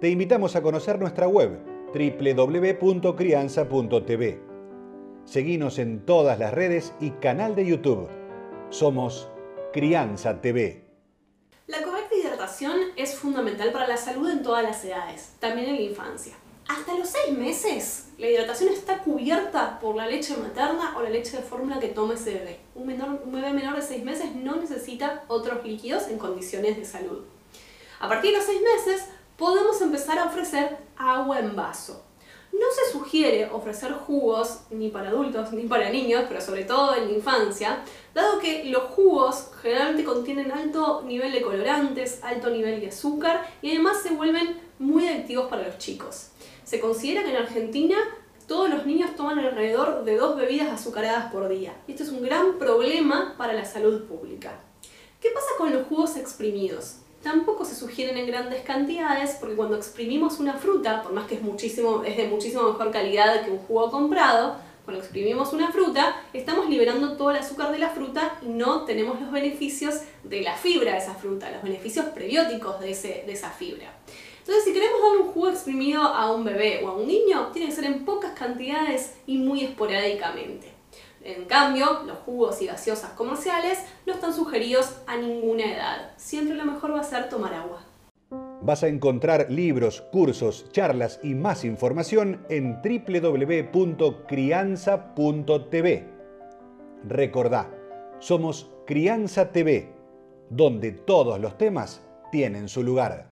Te invitamos a conocer nuestra web www.crianza.tv. Seguinos en todas las redes y canal de YouTube. Somos Crianza TV. La correcta hidratación es fundamental para la salud en todas las edades, también en la infancia. Hasta los 6 meses, la hidratación está cubierta por la leche materna o la leche de fórmula que toma ese bebé. Un, bebé menor de 6 meses no necesita otros líquidos en condiciones de salud. A partir de los 6 meses, empezar a ofrecer agua en vaso. No se sugiere ofrecer jugos ni para adultos ni para niños, pero sobre todo en la infancia, dado que los jugos generalmente contienen alto nivel de colorantes, alto nivel de azúcar y además se vuelven muy adictivos para los chicos. Se considera que en Argentina todos los niños toman alrededor de dos bebidas azucaradas por día. Y esto es un gran problema para la salud pública. ¿Qué pasa con los jugos exprimidos? Tampoco se sugieren en grandes cantidades porque cuando exprimimos una fruta, por más que es, muchísimo, es de muchísimo mejor calidad que un jugo comprado, cuando exprimimos una fruta, estamos liberando todo el azúcar de la fruta y no tenemos los beneficios de la fibra de esa fruta, los beneficios prebióticos de, ese, de esa fibra. Entonces, si queremos dar un jugo exprimido a un bebé o a un niño, tiene que ser en pocas cantidades y muy esporádicamente. En cambio, los jugos y gaseosas comerciales no están sugeridos a ninguna edad. Siempre lo mejor va a ser tomar agua. Vas a encontrar libros, cursos, charlas y más información en www.crianza.tv. Recordá, somos Crianza TV, donde todos los temas tienen su lugar.